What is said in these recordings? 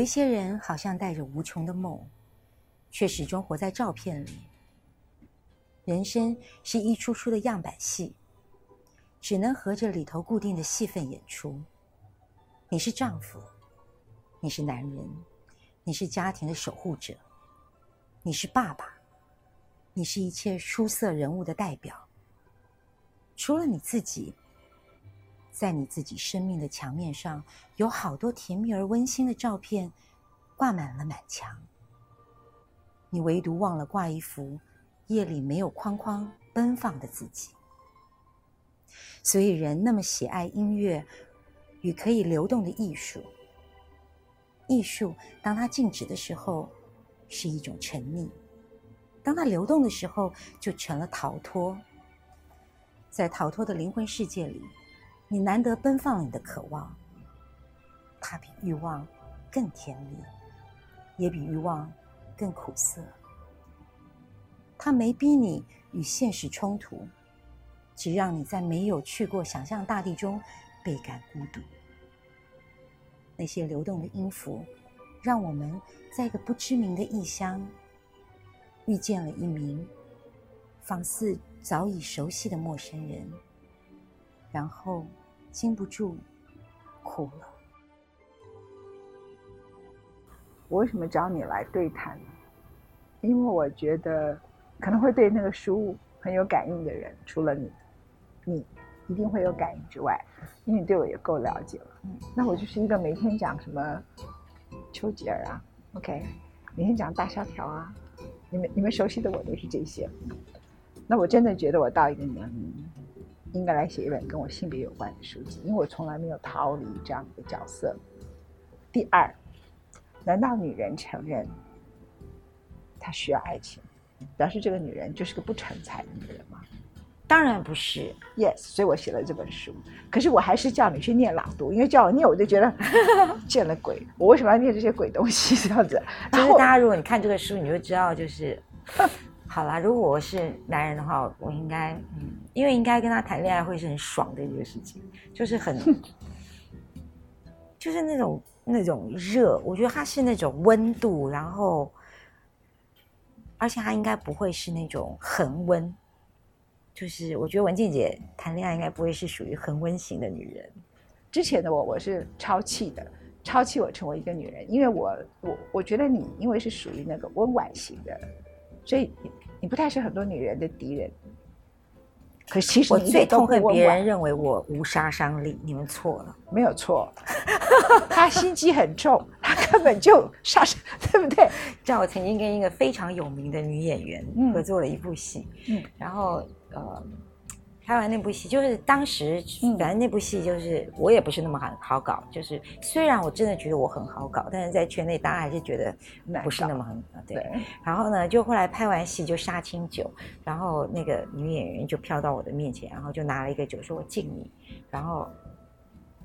有一些人好像带着无穷的梦，却始终活在照片里。人生是一出出的样板戏，只能合着里头固定的戏份演出。你是丈夫，你是男人，你是家庭的守护者，你是爸爸，你是一切出色人物的代表。除了你自己，在你自己生命的墙面上，有好多甜蜜而温馨的照片，挂满了满墙。你唯独忘了挂一幅夜里没有框框奔放的自己。所以，人那么喜爱音乐。与可以流动的艺术，艺术当它静止的时候，是一种沉溺；当它流动的时候，就成了逃脱。在逃脱的灵魂世界里，你难得奔放了你的渴望，它比欲望更甜蜜，也比欲望更苦涩。它没逼你与现实冲突，只让你在没有去过想象大地中。倍感孤独。那些流动的音符，让我们在一个不知名的异乡，遇见了一名仿似早已熟悉的陌生人，然后禁不住哭了。我为什么找你来对谈呢？因为我觉得可能会对那个书很有感应的人，除了你，你。一定会有感应之外，因为你对我也够了解了。嗯，那我就是一个每天讲什么丘吉尔啊，OK，每天讲大萧条啊，你们你们熟悉的我都是这些。那我真的觉得我到一个年龄，应该来写一本跟我性别有关的书籍，因为我从来没有逃离这样的角色。第二，难道女人承认她需要爱情，表示这个女人就是个不成才的女人吗？当然不是，yes，所以我写了这本书。可是我还是叫你去念朗读，因为叫我念，我就觉得 见了鬼。我为什么要念这些鬼东西？这样子，就是大家如果你看这个书，你就知道，就是 好啦。如果我是男人的话，我应该嗯，因为应该跟他谈恋爱会是很爽的一个事情，就是很，就是那种那种热。我觉得他是那种温度，然后，而且他应该不会是那种恒温。就是我觉得文静姐谈恋爱应该不会是属于恒温型的女人。之前的我我是超气的，超气我成为一个女人，因为我我我觉得你因为是属于那个温婉型的，所以你你不太是很多女人的敌人。可其实我最痛恨别人认为我无杀伤力，你们错了，没有错。他心机很重，他根本就杀伤，对不对？像我曾经跟一个非常有名的女演员合作了一部戏，嗯，然后。呃，拍完那部戏，就是当时反正那部戏就是我也不是那么好好搞，就是虽然我真的觉得我很好搞，但是在圈内大家还是觉得不是那么很对。然后呢，就后来拍完戏就杀青酒，然后那个女演员就飘到我的面前，然后就拿了一个酒说：“我敬你。”然后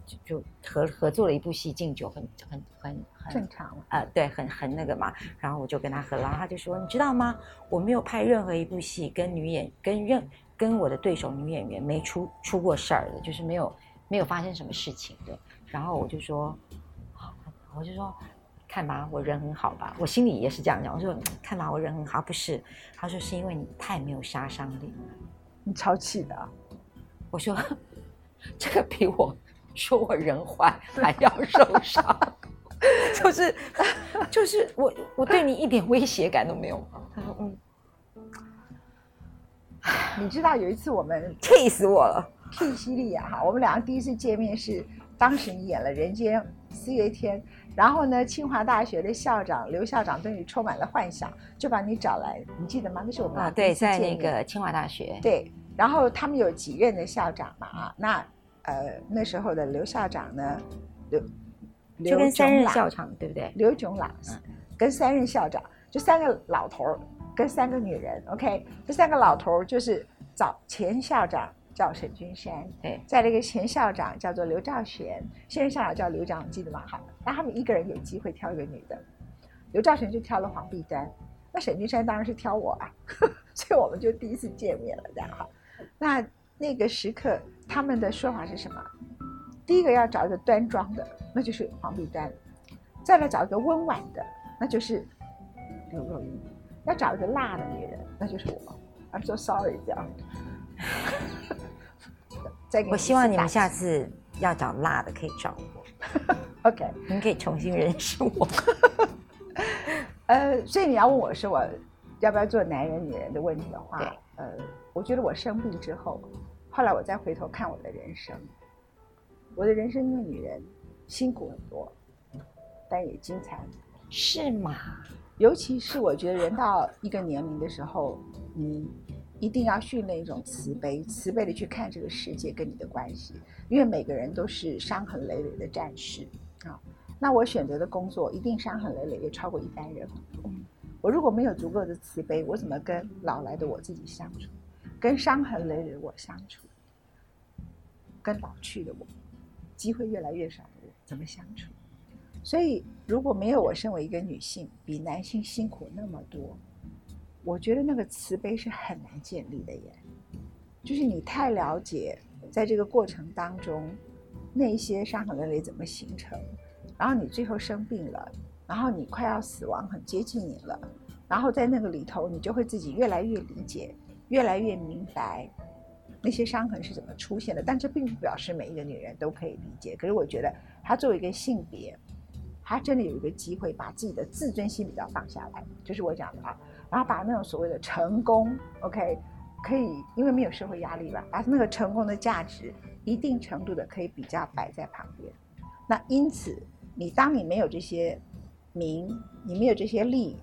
就就合合作了一部戏，敬酒很很很很正常啊，对，很很那个嘛。然后我就跟他喝，然后他就说：“你知道吗？我没有拍任何一部戏跟女演跟任。”跟我的对手女演员没出出过事儿的，就是没有没有发生什么事情的。然后我就说，我就说，看吧，我人很好吧？我心里也是这样讲。我说，看吧，我人很好。不是，他说是因为你太没有杀伤力了，你超气的。我说，这个比我说我人坏还要受伤，就是就是我我对你一点威胁感都没有。你知道有一次我们气死我了，气西利亚哈，我们两个第一次见面是当时你演了《人间四月天》，然后呢，清华大学的校长刘校长对你充满了幻想，就把你找来，你记得吗？那是我们啊，对，在那个清华大学，对，然后他们有几任的校长嘛啊，那呃那时候的刘校长呢，刘就跟三任校长对不对？刘炯朗，跟三任校长就三个老头儿。跟三个女人，OK，这三个老头就是找前校长叫沈君山，对，在那个前校长叫做刘兆玄，现任校长叫刘长，记得吗？好，那他们一个人有机会挑一个女的，刘兆玄就挑了黄碧丹，那沈君山当然是挑我啊，所以我们就第一次见面了，这样哈。那那个时刻他们的说法是什么？第一个要找一个端庄的，那就是黄碧丹。再来找一个温婉的，那就是刘若英；要找一个辣的女人，那就是我。I'm so sorry，这样。再我希望你们下次要找辣的，可以找我。OK，您可以重新认识我。呃，所以你要问我是我要不要做男人女人的问题的话，呃，我觉得我生病之后，后来我再回头看我的人生，我的人生因为女人辛苦很多，但也精彩，是吗？尤其是我觉得人到一个年龄的时候，你一定要训练一种慈悲，慈悲的去看这个世界跟你的关系，因为每个人都是伤痕累累的战士啊。那我选择的工作一定伤痕累累，也超过一般人。我如果没有足够的慈悲，我怎么跟老来的我自己相处？跟伤痕累累我相处？跟老去的我，机会越来越少的我怎么相处？所以，如果没有我身为一个女性比男性辛苦那么多，我觉得那个慈悲是很难建立的耶。就是你太了解，在这个过程当中，那些伤痕累累怎么形成。然后你最后生病了，然后你快要死亡，很接近你了，然后在那个里头，你就会自己越来越理解，越来越明白那些伤痕是怎么出现的。但这并不表示每一个女人都可以理解。可是我觉得，她作为一个性别，她真的有一个机会把自己的自尊心比较放下来，就是我讲的啊，然后把那种所谓的成功，OK，可以因为没有社会压力吧，把那个成功的价值一定程度的可以比较摆在旁边。那因此。你当你没有这些名，你没有这些利，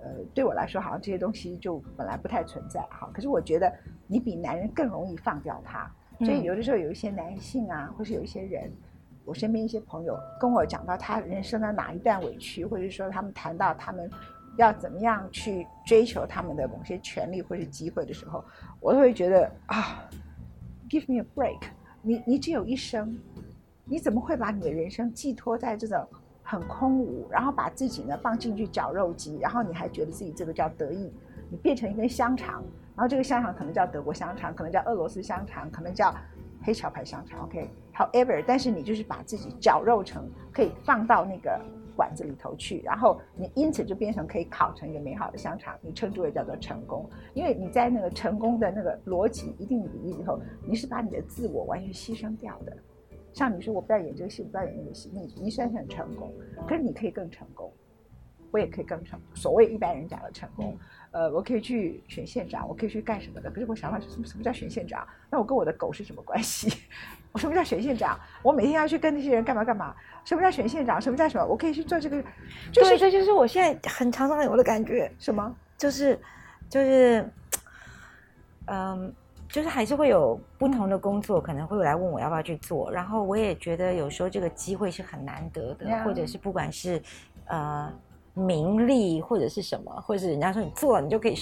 呃，对我来说好像这些东西就本来不太存在哈。可是我觉得你比男人更容易放掉它，所以有的时候有一些男性啊，或是有一些人，我身边一些朋友跟我讲到他人生的哪一段委屈，或者说他们谈到他们要怎么样去追求他们的某些权利或是机会的时候，我都会觉得啊，give me a break，你你只有一生。你怎么会把你的人生寄托在这种很空无，然后把自己呢放进去绞肉机，然后你还觉得自己这个叫得意？你变成一根香肠，然后这个香肠可能叫德国香肠，可能叫俄罗斯香肠，可能叫黑桥牌香肠。OK，however，但是你就是把自己绞肉成可以放到那个管子里头去，然后你因此就变成可以烤成一个美好的香肠，你称之为叫做成功，因为你在那个成功的那个逻辑一定比例里头，你是把你的自我完全牺牲掉的。像你说我不要演这个戏，不要演那个戏，你你虽然很成功，可是你可以更成功，我也可以更成。所谓一般人讲的成功，呃，我可以去选县长，我可以去干什么的？可是我想法是什么？什么叫选县长？那我跟我的狗是什么关系？我 什么叫选县长？我每天要去跟那些人干嘛干嘛？什么叫选县长？什么叫什么？我可以去做这个？对，这就是我现在很常常有的感觉。什么？就是，就是，嗯。就是还是会有不同的工作，可能会来问我要不要去做，然后我也觉得有时候这个机会是很难得的，或者是不管是呃名利或者是什么，或者是人家说你做了你就可以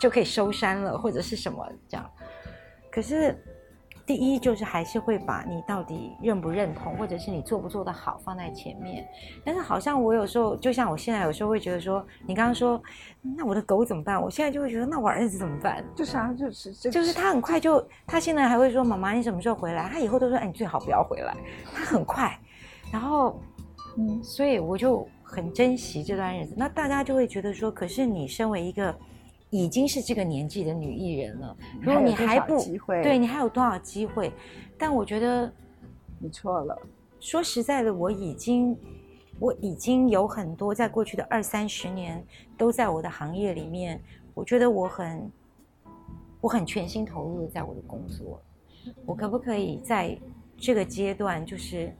就可以收山了，或者是什么这样，可是。第一就是还是会把你到底认不认同，或者是你做不做得好放在前面。但是好像我有时候，就像我现在有时候会觉得说，你刚刚说，那我的狗怎么办？我现在就会觉得，那我儿子怎么办？就是啊，就是就是他很快就，他现在还会说，妈妈你什么时候回来？他以后都说，哎，你最好不要回来。他很快，然后，嗯，所以我就很珍惜这段日子。那大家就会觉得说，可是你身为一个。已经是这个年纪的女艺人了，如果你还不对你还有多少机会？但我觉得你错了。说实在的，我已经我已经有很多在过去的二三十年都在我的行业里面，我觉得我很我很全心投入在我的工作。我可不可以在这个阶段，就是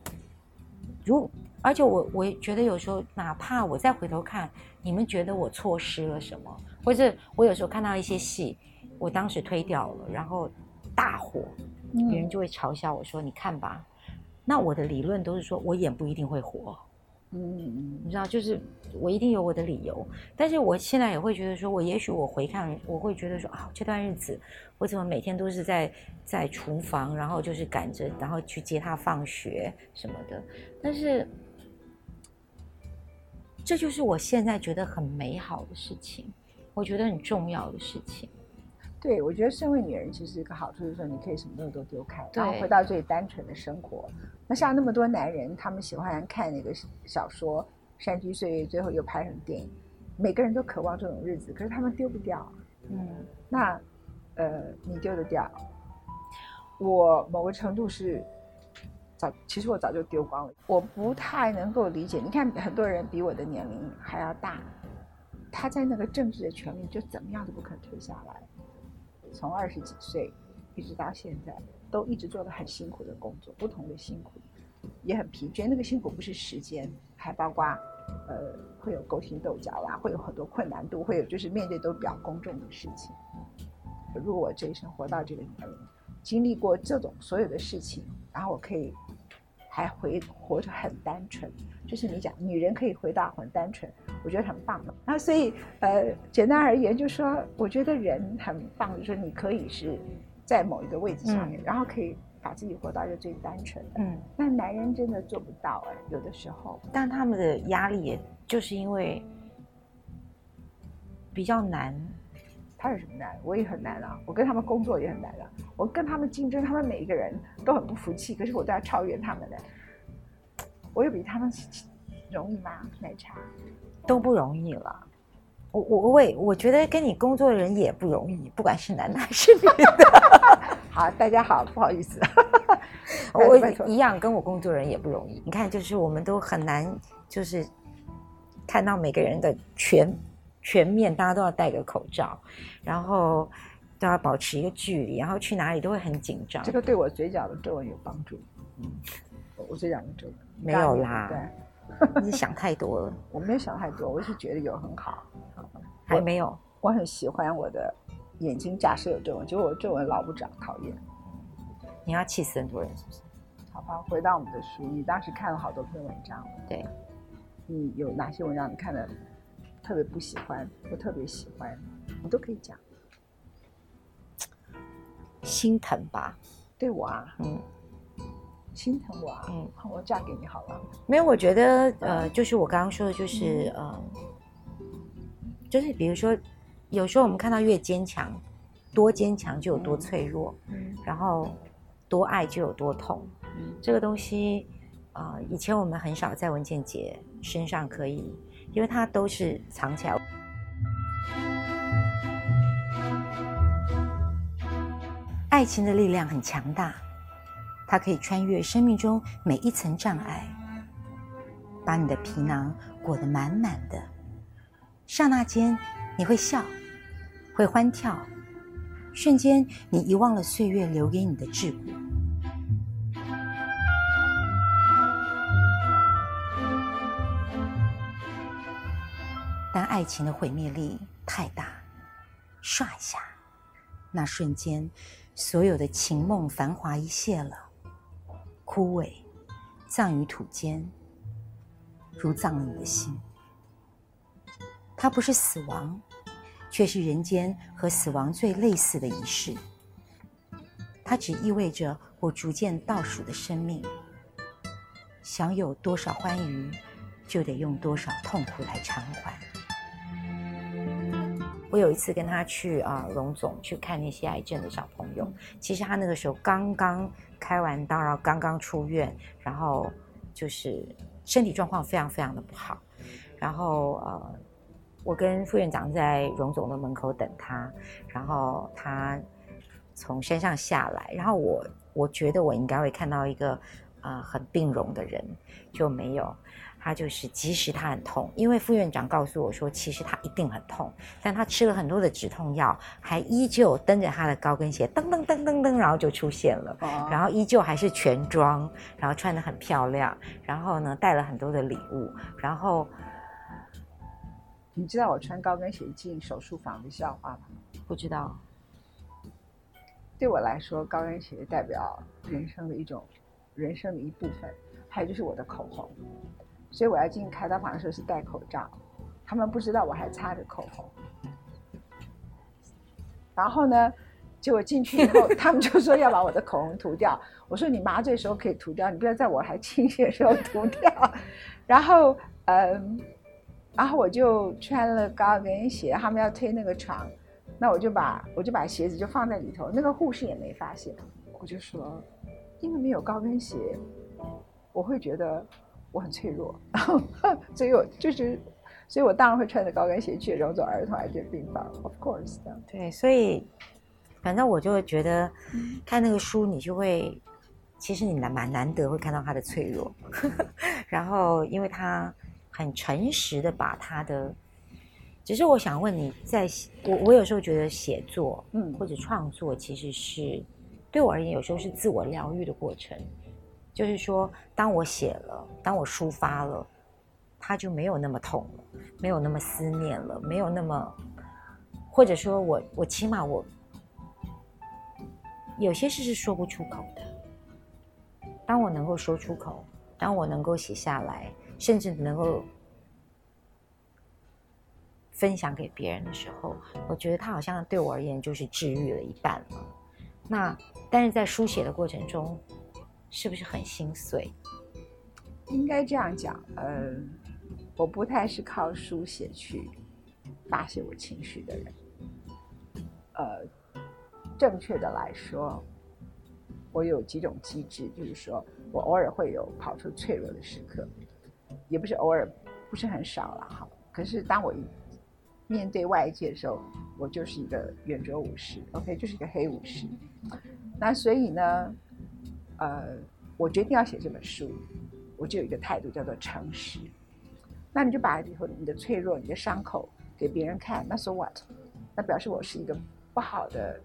如而且我我觉得有时候，哪怕我再回头看，你们觉得我错失了什么？或者我有时候看到一些戏，我当时推掉了，然后大火，别人就会嘲笑我说：“你看吧。”那我的理论都是说我演不一定会火，嗯嗯，你知道，就是我一定有我的理由。但是我现在也会觉得说，我也许我回看，我会觉得说啊，这段日子我怎么每天都是在在厨房，然后就是赶着，然后去接他放学什么的。但是这就是我现在觉得很美好的事情。我觉得很重要的事情，对我觉得身为女人，其实一个好处就是说，你可以什么东西都丢开，然后回到最单纯的生活。那像那么多男人，他们喜欢看那个小说，山居岁月》，最后又拍成电影，每个人都渴望这种日子，可是他们丢不掉。嗯，那呃，你丢得掉？我某个程度是早，其实我早就丢光了。我不太能够理解，你看很多人比我的年龄还要大，他在那个政治的权利就怎么样都不肯退下来，从二十几岁一直到现在，都一直做的很辛苦的工作，不同的辛苦，也很疲倦。那个辛苦不是时间，还包括呃会有勾心斗角啦，会有很多困难度，会有就是面对都比较公众的事情。如果我这一生活到这个年龄，经历过这种所有的事情，然后我可以还回活着很单纯，就是你讲女人可以回到很单纯，我觉得很棒的。那所以呃，简单而言，就是说我觉得人很棒，就是说你可以是在某一个位置上面，然后可以把自己活到一个最单纯的。嗯，那男人真的做不到哎，有的时候。但他们的压力，也就是因为比较难。他有什么难？我也很难啊！我跟他们工作也很难啊！我跟他们竞争，他们每一个人都很不服气，可是我都要超越他们的。我有比他们容易吗？奶茶都不容易了。我我我我觉得跟你工作的人也不容易，不管是男的还是女的。好，大家好，不好意思，我一样跟我工作人也不容易。你看，就是我们都很难，就是看到每个人的全。全面，大家都要戴个口罩，然后都要保持一个距离，然后去哪里都会很紧张。这个对我嘴角的皱纹有帮助。嗯，我嘴角的皱纹没有啦。对，你想太多了。我没有想太多，我是觉得有很好。还没有。我很喜欢我的眼睛，假设有皱纹，结果我皱纹老不长，讨厌。你要气死很多人是不是？好吧，回到我们的书，你当时看了好多篇文章。对。你有哪些文章你看的？特别不喜欢，我特别喜欢，你都可以讲。心疼吧？对我啊，嗯，心疼我啊，嗯，我嫁给你好了。没有，我觉得呃，就是我刚刚说的，就是呃，就是比如说，有时候我们看到越坚强，多坚强就有多脆弱，嗯，然后多爱就有多痛，嗯，这个东西啊，以前我们很少在文建杰身上可以。因为它都是藏起来。爱情的力量很强大，它可以穿越生命中每一层障碍，把你的皮囊裹得满满的。刹那间，你会笑，会欢跳，瞬间你遗忘了岁月留给你的桎梏。但爱情的毁灭力太大，唰一下，那瞬间，所有的情梦繁华一谢了，枯萎，葬于土间，如葬了你的心。它不是死亡，却是人间和死亡最类似的仪式。它只意味着我逐渐倒数的生命，想有多少欢愉，就得用多少痛苦来偿还。我有一次跟他去啊，荣总去看那些癌症的小朋友。其实他那个时候刚刚开完刀，然后刚刚出院，然后就是身体状况非常非常的不好。然后呃，我跟副院长在荣总的门口等他，然后他从山上下来，然后我我觉得我应该会看到一个啊很病容的人，就没有。他就是，即使他很痛，因为副院长告诉我说，其实他一定很痛，但他吃了很多的止痛药，还依旧蹬着他的高跟鞋，噔噔噔噔噔，然后就出现了，然后依旧还是全妆，然后穿的很漂亮，然后呢带了很多的礼物，然后，你知道我穿高跟鞋进手术房的笑话吗？不知道。对我来说，高跟鞋代表人生的一种，人生的一部分，还有就是我的口红。所以我要进开刀房的时候是戴口罩，他们不知道我还擦着口红。然后呢，结果进去以后，他们就说要把我的口红涂掉。我说你麻醉时候可以涂掉，你不要在我还清醒的时候涂掉。然后，嗯，然后我就穿了高跟鞋，他们要推那个床，那我就把我就把鞋子就放在里头，那个护士也没发现。我就说，因为没有高跟鞋，我会觉得。我很脆弱，所以我就是，所以我当然会穿着高跟鞋去游走儿童癌症病房，of course 的。对，所以反正我就会觉得看那个书，你就会其实你难蛮难得会看到他的脆弱，然后因为他很诚实的把他的，只是我想问你，在我我有时候觉得写作，嗯，或者创作其实是对我而言有时候是自我疗愈的过程。就是说，当我写了，当我抒发了，他就没有那么痛了，没有那么思念了，没有那么，或者说我我起码我有些事是说不出口的。当我能够说出口，当我能够写下来，甚至能够分享给别人的时候，我觉得他好像对我而言就是治愈了一半了。那但是在书写的过程中。是不是很心碎？应该这样讲，呃，我不太是靠书写去发泄我情绪的人。呃，正确的来说，我有几种机制，就是说我偶尔会有跑出脆弱的时刻，也不是偶尔，不是很少了哈。可是当我面对外界的时候，我就是一个圆桌武士，OK，就是一个黑武士。那所以呢？呃，我决定要写这本书，我就有一个态度叫做诚实。那你就把以后你的脆弱、你的伤口给别人看，那 so what？那表示我是一个不好的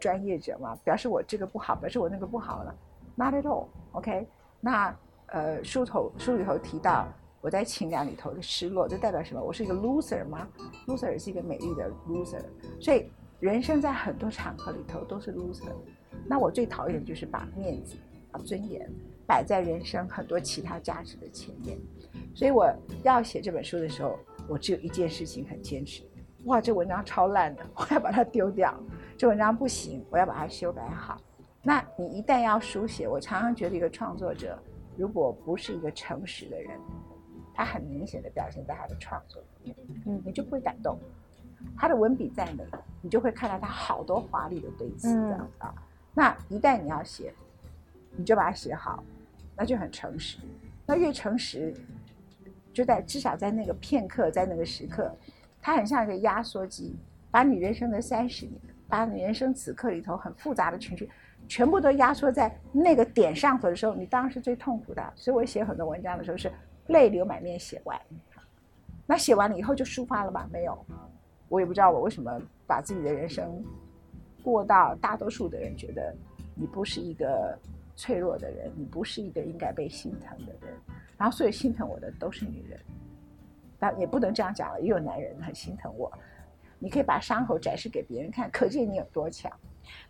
专业者吗？表示我这个不好，表示我那个不好了？Not at all。OK？那呃，书头书里头提到我在情感里头的失落，这代表什么？我是一个 loser 吗？loser 是一个美丽的 loser，所以人生在很多场合里头都是 loser。那我最讨厌的就是把面子、把尊严摆在人生很多其他价值的前面，所以我要写这本书的时候，我只有一件事情很坚持：哇，这文章超烂的，我要把它丢掉；这文章不行，我要把它修改好。那你一旦要书写，我常常觉得一个创作者如果不是一个诚实的人，他很明显的表现在他的创作里面，嗯，你就不会感动。他的文笔再美，你就会看到他好多华丽的堆词这样啊。那一旦你要写，你就把它写好，那就很诚实。那越诚实，就在至少在那个片刻，在那个时刻，它很像一个压缩机，把你人生的三十年，把你人生此刻里头很复杂的情绪，全部都压缩在那个点上头的时候，你当然是最痛苦的。所以我写很多文章的时候是泪流满面写完。那写完了以后就抒发了吧？没有，我也不知道我为什么把自己的人生。过到大多数的人觉得你不是一个脆弱的人，你不是一个应该被心疼的人，然后所以心疼我的都是女人，但也不能这样讲了，也有男人很心疼我。你可以把伤口展示给别人看，可见你有多强。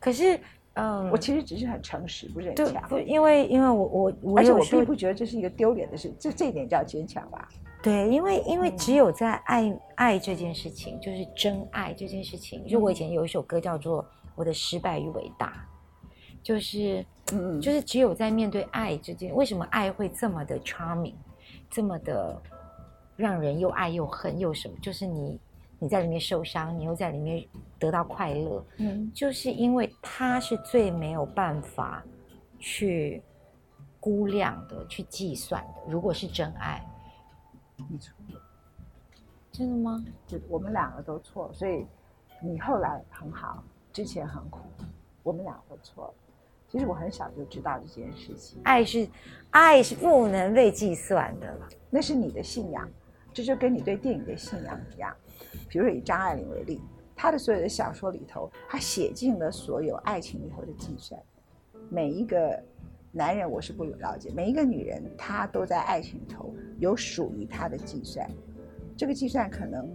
可是，嗯，我其实只是很诚实，不是很强。对，因为因为我我我，而且我并不觉得这是一个丢脸的事，这这一点叫坚强吧。对，因为因为只有在爱爱这件事情，就是真爱这件事情，就我以前有一首歌叫做。我的失败与伟大，就是，嗯，就是只有在面对爱之间，为什么爱会这么的 charming，这么的让人又爱又恨又什么？就是你你在里面受伤，你又在里面得到快乐，嗯，就是因为它是最没有办法去估量的、去计算的。如果是真爱，你错了，真的吗？就我们两个都错，所以你后来很好。之前很苦，我们俩会错了。其实我很小就知道这件事情。爱是，爱是不能被计算的了。那是你的信仰，这就跟你对电影的信仰一样。比如说以张爱玲为例，她的所有的小说里头，她写尽了所有爱情里头的计算。每一个男人我是不了解，每一个女人她都在爱情里头有属于她的计算。这个计算可能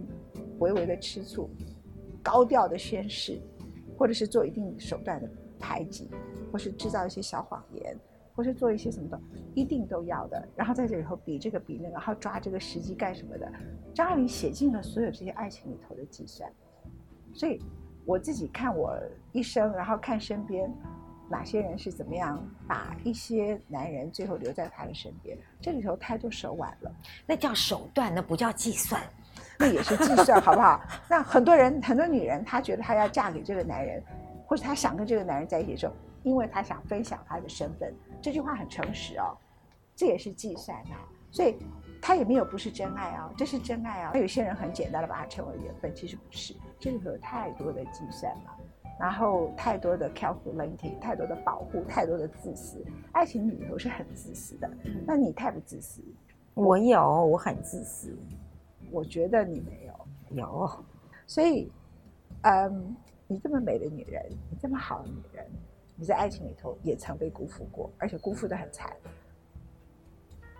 微微的吃醋，高调的宣誓。或者是做一定手段的排挤，或是制造一些小谎言，或是做一些什么的，一定都要的。然后在这里头比这个比那个，然后抓这个时机干什么的？张爱玲写尽了所有这些爱情里头的计算。所以我自己看我一生，然后看身边哪些人是怎么样把一些男人最后留在他的身边，这里头太多手腕了。那叫手段，那不叫计算。那也是计算，好不好？那很多人，很多女人，她觉得她要嫁给这个男人，或者她想跟这个男人在一起的时候，因为她想分享她的身份。这句话很诚实哦，这也是计算啊。所以他也没有不是真爱啊，这是真爱啊。有些人很简单的把它称为缘分，其实不是，这里头有太多的计算了，然后太多的 calculating，太多的保护，太多的自私。爱情里头是很自私的，那你太不自私。我有，我很自私。我觉得你没有。有，所以，嗯，你这么美的女人，你这么好的女人，你在爱情里头也曾被辜负过，而且辜负的很惨。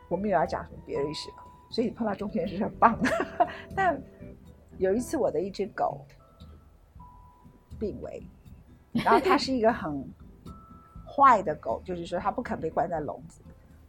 我们也要讲什么别的事，所以碰到中间是很棒的。但有一次，我的一只狗病危，然后它是一个很坏的狗，就是说它不肯被关在笼子。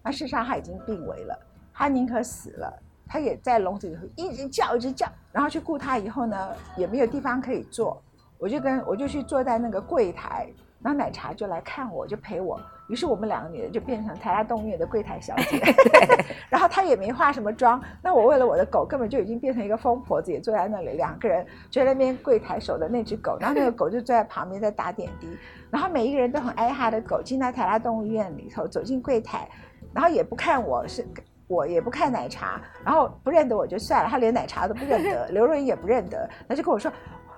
那事实上它已经病危了，它宁可死了。它也在笼子里头一直叫，一直叫，然后去顾它以后呢，也没有地方可以坐，我就跟我就去坐在那个柜台，然后奶茶就来看我，就陪我，于是我们两个女人就变成台大动物园的柜台小姐，然后她也没化什么妆，那我为了我的狗，根本就已经变成一个疯婆子，也坐在那里，两个人就在那边柜台守的那只狗，然后那个狗就坐在旁边在打点滴，然后每一个人都很爱他的狗，进到台大动物园里头，走进柜台，然后也不看我是。我也不看奶茶，然后不认得我就算了，他连奶茶都不认得，刘若英也不认得，他就跟我说，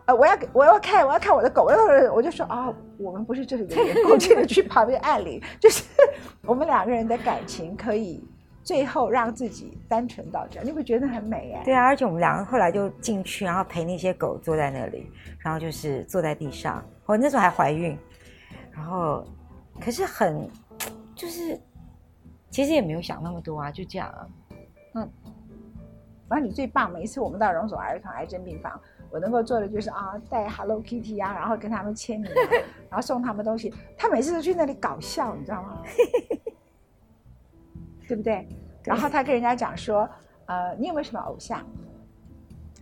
呃，我要给我要看我要看我的狗，我就说啊，我们不是这里的员工，记得去旁边按铃，就是我们两个人的感情可以最后让自己单纯到这，你会觉得很美哎。对啊，而且我们两个后来就进去，然后陪那些狗坐在那里，然后就是坐在地上，我那时候还怀孕，然后可是很就是。其实也没有想那么多啊，就这样啊。嗯，反正你最棒。每一次我们到荣总儿童癌症病房，我能够做的就是啊，带 Hello Kitty 啊，然后跟他们签名，然后送他们东西。他每次都去那里搞笑，你知道吗？对不对？然后他跟人家讲说，呃，你有没有什么偶像？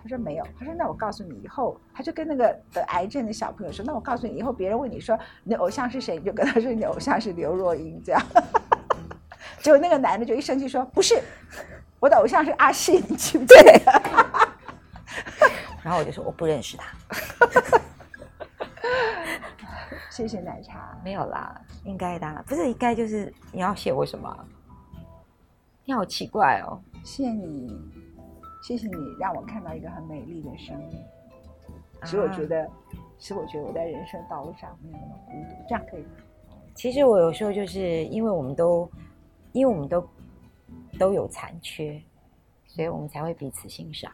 他说没有。他说那我告诉你，以后他就跟那个得癌症的小朋友说，那我告诉你，以后别人问你说你的偶像是谁，你就跟他说你的偶像是刘若英，这样。结果那个男的就一生气说：“不是，我的偶像是阿信，你记不记得？” 然后我就说：“我不认识他。”谢谢奶茶。没有啦，应该的，不是应该就是你要谢我什么？你好奇怪哦。谢谢你，谢谢你让我看到一个很美丽的生命，使我觉得，使我觉得我在人生道路上没有那么孤独。这样可以吗？其实我有时候就是因为我们都。因为我们都都有残缺，所以我们才会彼此欣赏。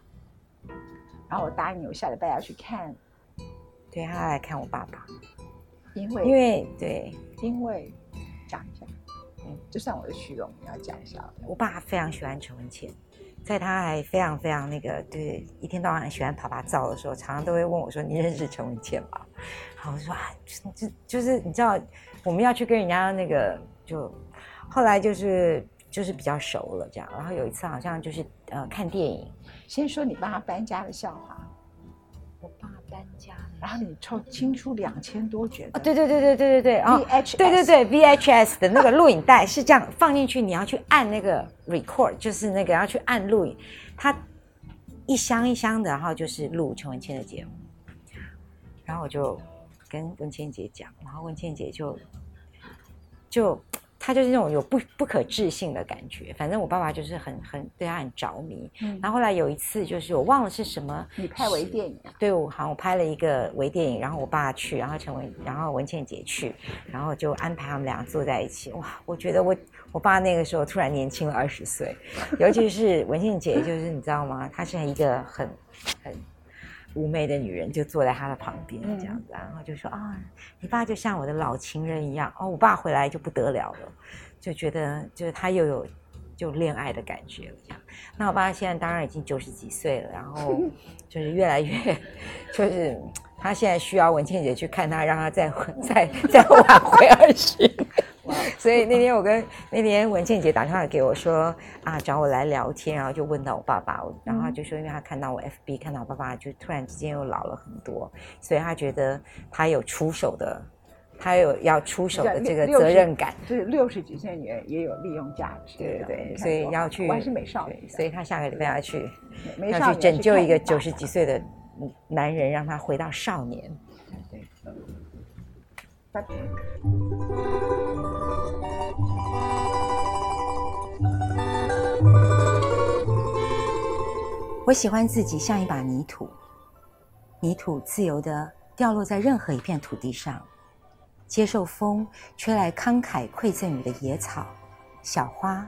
然后我答应你，我下礼拜要去看，对他来看我爸爸。因为因为对，因为讲一下，嗯，就算我的虚荣，你要讲一下。我爸非常喜欢陈文茜，在他还非常非常那个，对，一天到晚喜欢拍拍照的时候，常常都会问我说：“你认识陈文茜吗？”然后我说：“啊，就就是你知道，我们要去跟人家那个就。”后来就是就是比较熟了这样，然后有一次好像就是呃看电影，先说你帮他搬家的笑话。我爸搬家，然后你抽清出两千多卷。哦，对对对对对对对，VHS，对对对 VHS 的那个录影带是这样放进去，你要去按那个 record，就是那个要去按录影，它一箱一箱的，然后就是录陈文茜的节目。然后我就跟文倩姐讲，然后文倩姐就就。他就是那种有不不可置信的感觉，反正我爸爸就是很很对他很着迷。嗯，然后后来有一次，就是我忘了是什么，你拍微电影？啊对，我好像我拍了一个微电影，然后我爸去，然后陈文，然后文倩姐去，然后就安排他们俩坐在一起。哇，我觉得我我爸那个时候突然年轻了二十岁，尤其是文倩姐，就是你知道吗？她是一个很很。妩媚的女人就坐在他的旁边，这样子，然后就说啊，你爸就像我的老情人一样哦。我爸回来就不得了了，就觉得就是他又有就恋爱的感觉了，这样。那我爸现在当然已经九十几岁了，然后 就是越来越，就是他现在需要文倩姐去看他，让他再再再挽回而去。所以那天我跟那天文倩姐打电话给我说啊，找我来聊天，然后就问到我爸爸，然后他就说，因为他看到我 FB，看到我爸爸就突然之间又老了很多，所以他觉得他有出手的，他有要出手的这个责任感。就是六十几岁女人也有利用价值，对对对，所以要去。我还是美少女，所以他下个礼拜要去，要去拯救一个九十几岁的男人，让他回到少年。我喜欢自己像一把泥土，泥土自由的掉落在任何一片土地上，接受风吹来慷慨馈赠雨的野草、小花，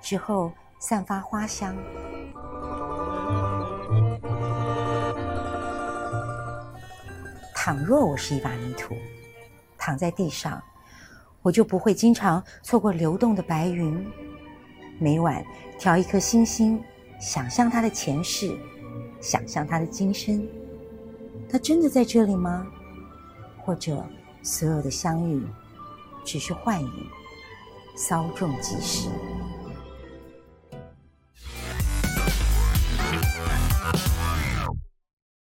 之后散发花香。倘若我是一把泥土。躺在地上，我就不会经常错过流动的白云，每晚挑一颗星星。想象他的前世，想象他的今生，他真的在这里吗？或者所有的相遇只是幻影，稍纵即逝？